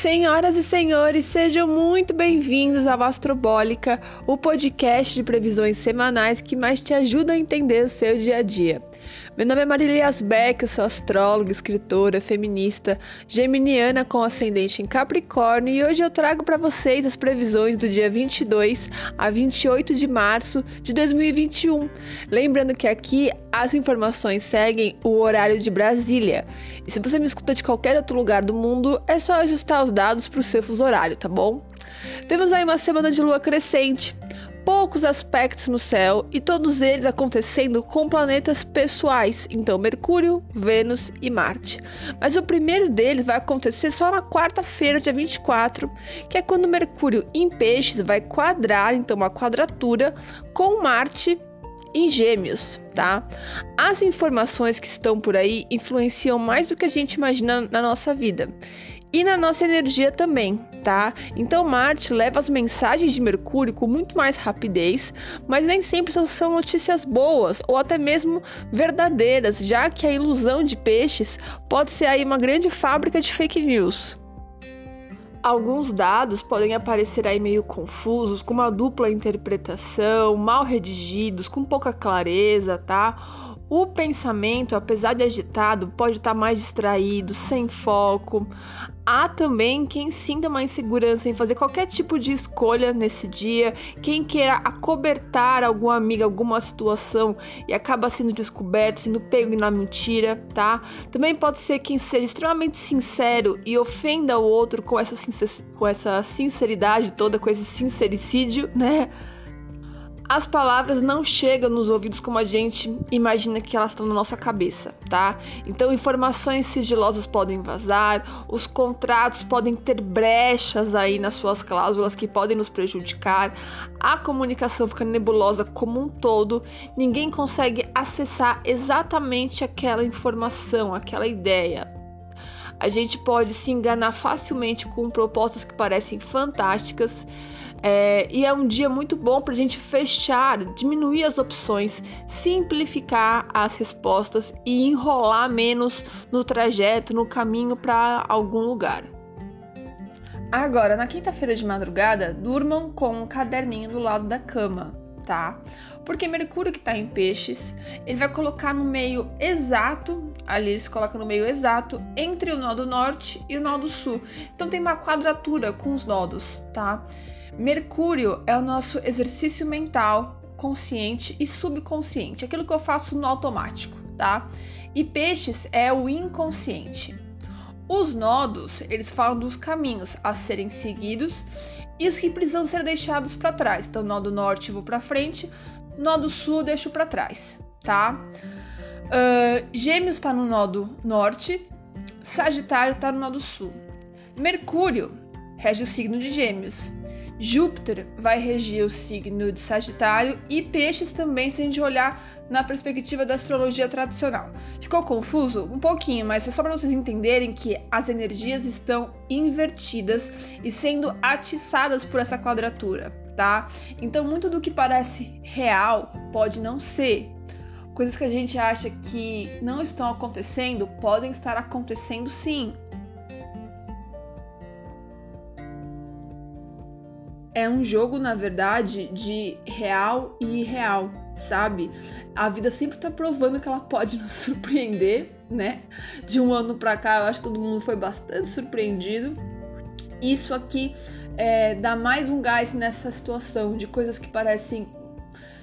Senhoras e senhores, sejam muito bem-vindos ao Astrobólica, o podcast de previsões semanais que mais te ajuda a entender o seu dia a dia. Meu nome é Marilias Beck, eu sou astróloga, escritora, feminista, geminiana com ascendente em Capricórnio e hoje eu trago para vocês as previsões do dia 22 a 28 de março de 2021. Lembrando que aqui as informações seguem o horário de Brasília. E se você me escuta de qualquer outro lugar do mundo, é só ajustar os dados para o seu fuso horário, tá bom? Temos aí uma semana de lua crescente poucos aspectos no céu e todos eles acontecendo com planetas pessoais, então Mercúrio, Vênus e Marte. Mas o primeiro deles vai acontecer só na quarta-feira, dia 24, que é quando Mercúrio em Peixes vai quadrar, então uma quadratura com Marte em Gêmeos, tá? As informações que estão por aí influenciam mais do que a gente imagina na nossa vida e na nossa energia também, tá? Então Marte leva as mensagens de Mercúrio com muito mais rapidez, mas nem sempre são notícias boas ou até mesmo verdadeiras, já que a ilusão de peixes pode ser aí uma grande fábrica de fake news. Alguns dados podem aparecer aí meio confusos, com uma dupla interpretação, mal redigidos, com pouca clareza, tá? O pensamento, apesar de agitado, pode estar mais distraído, sem foco. Há também quem sinta uma insegurança em fazer qualquer tipo de escolha nesse dia, quem queira acobertar alguma amiga, alguma situação e acaba sendo descoberto, sendo pego na mentira, tá? Também pode ser quem seja extremamente sincero e ofenda o outro com essa, com essa sinceridade toda, com esse sincericídio, né? As palavras não chegam nos ouvidos como a gente imagina que elas estão na nossa cabeça, tá? Então, informações sigilosas podem vazar, os contratos podem ter brechas aí nas suas cláusulas que podem nos prejudicar, a comunicação fica nebulosa como um todo, ninguém consegue acessar exatamente aquela informação, aquela ideia, a gente pode se enganar facilmente com propostas que parecem fantásticas é, e é um dia muito bom para a gente fechar, diminuir as opções, simplificar as respostas e enrolar menos no trajeto, no caminho para algum lugar. Agora, na quinta-feira de madrugada, durmam com um caderninho do lado da cama, tá? Porque Mercúrio que está em peixes, ele vai colocar no meio exato, ali eles colocam no meio exato, entre o nó do norte e o nó do sul. Então tem uma quadratura com os nodos, tá? Mercúrio é o nosso exercício mental, consciente e subconsciente, aquilo que eu faço no automático, tá? E peixes é o inconsciente. Os nodos, eles falam dos caminhos a serem seguidos e os que precisam ser deixados para trás. Então, nó do norte vou para frente, nó do sul deixo para trás, tá? Uh, Gêmeos está no nó do norte, Sagitário está no nó do sul. Mercúrio rege o signo de Gêmeos. Júpiter vai regir o signo de Sagitário e Peixes também, se a gente olhar na perspectiva da astrologia tradicional. Ficou confuso? Um pouquinho, mas é só para vocês entenderem que as energias estão invertidas e sendo atiçadas por essa quadratura, tá? Então, muito do que parece real pode não ser. Coisas que a gente acha que não estão acontecendo podem estar acontecendo sim. É um jogo, na verdade, de real e irreal, sabe? A vida sempre tá provando que ela pode nos surpreender, né? De um ano pra cá, eu acho que todo mundo foi bastante surpreendido. Isso aqui é, dá mais um gás nessa situação de coisas que parecem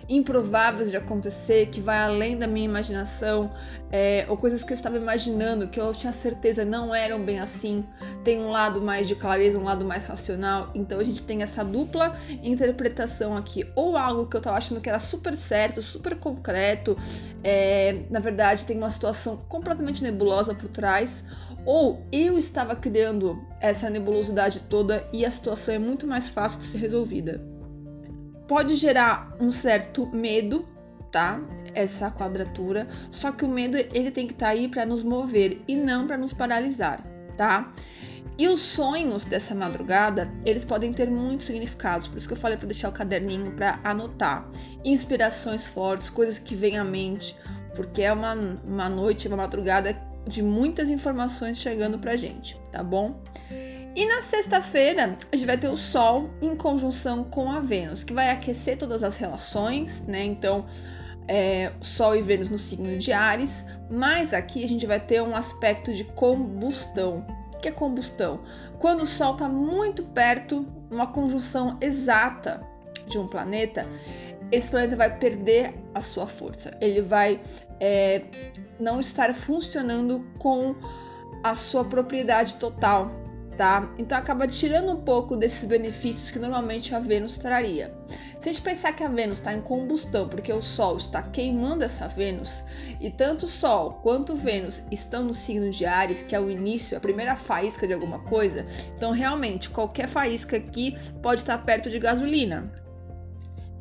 improváveis de acontecer, que vai além da minha imaginação, é, ou coisas que eu estava imaginando, que eu tinha certeza não eram bem assim. Tem um lado mais de clareza, um lado mais racional. Então a gente tem essa dupla interpretação aqui, ou algo que eu estava achando que era super certo, super concreto, é, na verdade tem uma situação completamente nebulosa por trás, ou eu estava criando essa nebulosidade toda e a situação é muito mais fácil de ser resolvida pode gerar um certo medo, tá? Essa quadratura, só que o medo ele tem que estar tá aí para nos mover e não para nos paralisar, tá? E os sonhos dessa madrugada, eles podem ter muitos significados, por isso que eu falei para deixar o caderninho para anotar. Inspirações fortes, coisas que vêm à mente, porque é uma, uma noite, uma madrugada de muitas informações chegando pra gente, tá bom? E na sexta-feira, a gente vai ter o Sol em conjunção com a Vênus, que vai aquecer todas as relações, né? Então, é, Sol e Vênus no signo de Ares, mas aqui a gente vai ter um aspecto de combustão. O que é combustão? Quando o Sol está muito perto, uma conjunção exata de um planeta, esse planeta vai perder a sua força. Ele vai é, não estar funcionando com a sua propriedade total, tá? Então acaba tirando um pouco desses benefícios que normalmente a Vênus traria. Se a gente pensar que a Vênus está em combustão, porque o Sol está queimando essa Vênus, e tanto o Sol quanto Vênus estão no signo de Ares, que é o início, a primeira faísca de alguma coisa, então realmente qualquer faísca aqui pode estar perto de gasolina.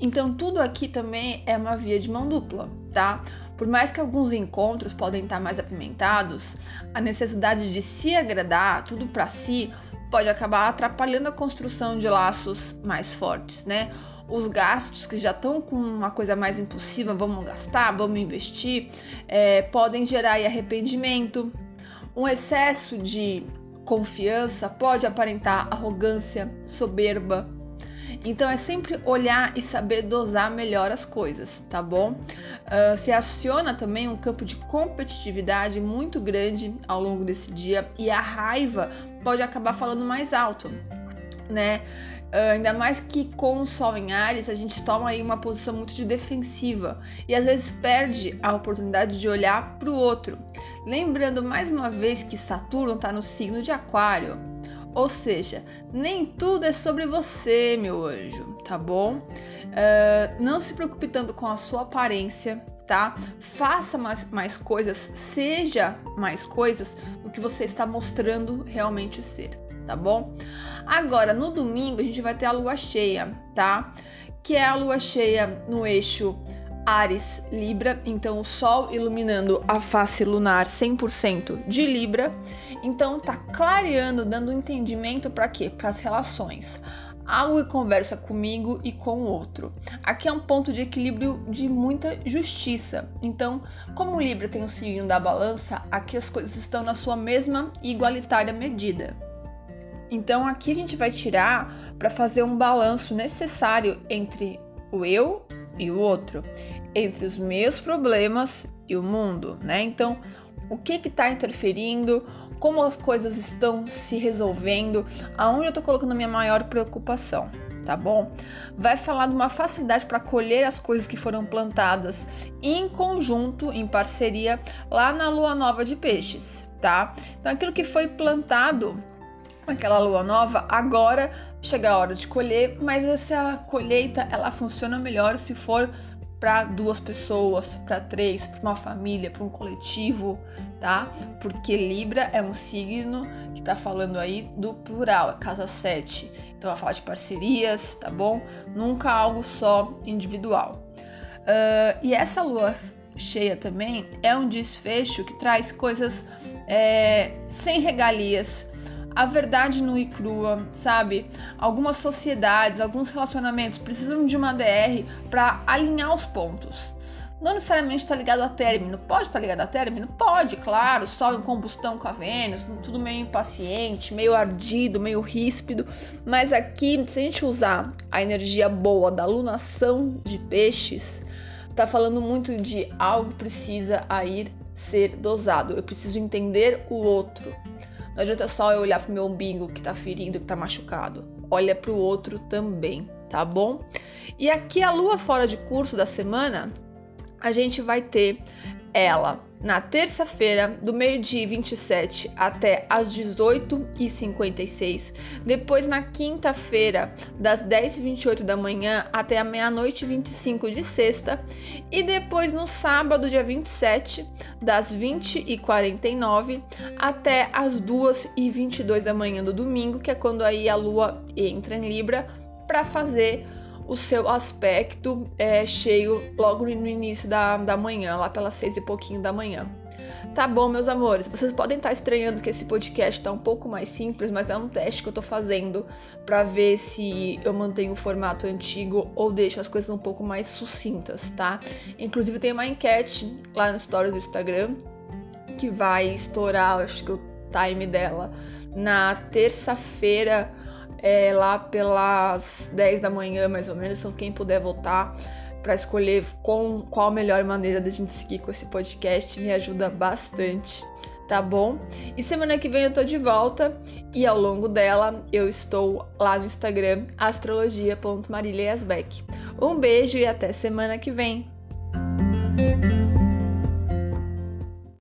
Então tudo aqui também é uma via de mão dupla, tá? Por mais que alguns encontros podem estar mais apimentados, a necessidade de se agradar, tudo para si, pode acabar atrapalhando a construção de laços mais fortes, né? Os gastos que já estão com uma coisa mais impulsiva, vamos gastar, vamos investir, é, podem gerar arrependimento. Um excesso de confiança pode aparentar arrogância, soberba, então é sempre olhar e saber dosar melhor as coisas, tá bom? Uh, se aciona também um campo de competitividade muito grande ao longo desse dia e a raiva pode acabar falando mais alto, né? Uh, ainda mais que com o Sol em Ares, a gente toma aí uma posição muito de defensiva e às vezes perde a oportunidade de olhar para o outro. Lembrando mais uma vez que Saturno está no signo de Aquário, ou seja, nem tudo é sobre você, meu anjo, tá bom? Uh, não se preocupe tanto com a sua aparência, tá? Faça mais, mais coisas, seja mais coisas do que você está mostrando realmente ser, tá bom? Agora, no domingo, a gente vai ter a lua cheia, tá? Que é a lua cheia no eixo Ares Libra, então o Sol iluminando a face lunar 100% de Libra. Então tá clareando, dando entendimento para quê? Para as relações. Algo conversa comigo e com o outro. Aqui é um ponto de equilíbrio de muita justiça. Então, como o Libra tem o signo da balança, aqui as coisas estão na sua mesma e igualitária medida. Então, aqui a gente vai tirar para fazer um balanço necessário entre o eu e o outro, entre os meus problemas e o mundo, né? Então, o que está interferindo, como as coisas estão se resolvendo, aonde eu estou colocando minha maior preocupação, tá bom? Vai falar de uma facilidade para colher as coisas que foram plantadas em conjunto, em parceria, lá na lua nova de peixes, tá? Então, aquilo que foi plantado naquela lua nova, agora chega a hora de colher, mas essa colheita ela funciona melhor se for para duas pessoas, para três, para uma família, para um coletivo, tá? Porque Libra é um signo que tá falando aí do plural, é casa 7. Então vai falar de parcerias, tá bom? Nunca algo só individual. Uh, e essa lua cheia também é um desfecho que traz coisas é, sem regalias, a verdade nua e crua, sabe? Algumas sociedades, alguns relacionamentos precisam de uma DR para alinhar os pontos. Não necessariamente está ligado a término. Pode estar tá ligado a término? Pode, claro. Sol em combustão com a Vênus, tudo meio impaciente, meio ardido, meio ríspido. Mas aqui, se a gente usar a energia boa da lunação de peixes, tá falando muito de algo precisa aí ser dosado. Eu preciso entender o outro. Não adianta só eu olhar pro meu umbigo que tá ferido, que tá machucado. Olha pro outro também, tá bom? E aqui a lua fora de curso da semana, a gente vai ter ela na terça-feira, do meio-dia 27 até as 18h56. Depois, na quinta-feira, das 10h28 da manhã até a meia-noite 25 de sexta. E depois, no sábado, dia 27, das 20h49 até as 2h22 da manhã do domingo, que é quando aí a lua entra em Libra, para fazer o seu aspecto é, cheio logo no início da, da manhã, lá pelas seis e pouquinho da manhã. Tá bom, meus amores, vocês podem estar estranhando que esse podcast tá um pouco mais simples, mas é um teste que eu tô fazendo para ver se eu mantenho o formato antigo ou deixo as coisas um pouco mais sucintas, tá? Inclusive tem uma enquete lá no stories do Instagram que vai estourar, acho que eu time dela na terça-feira, é, lá pelas 10 da manhã, mais ou menos. Então, quem puder votar para escolher com, qual a melhor maneira da gente seguir com esse podcast me ajuda bastante tá bom? E semana que vem eu tô de volta e ao longo dela eu estou lá no Instagram astrologia.mariliasbeck. Um beijo e até semana que vem.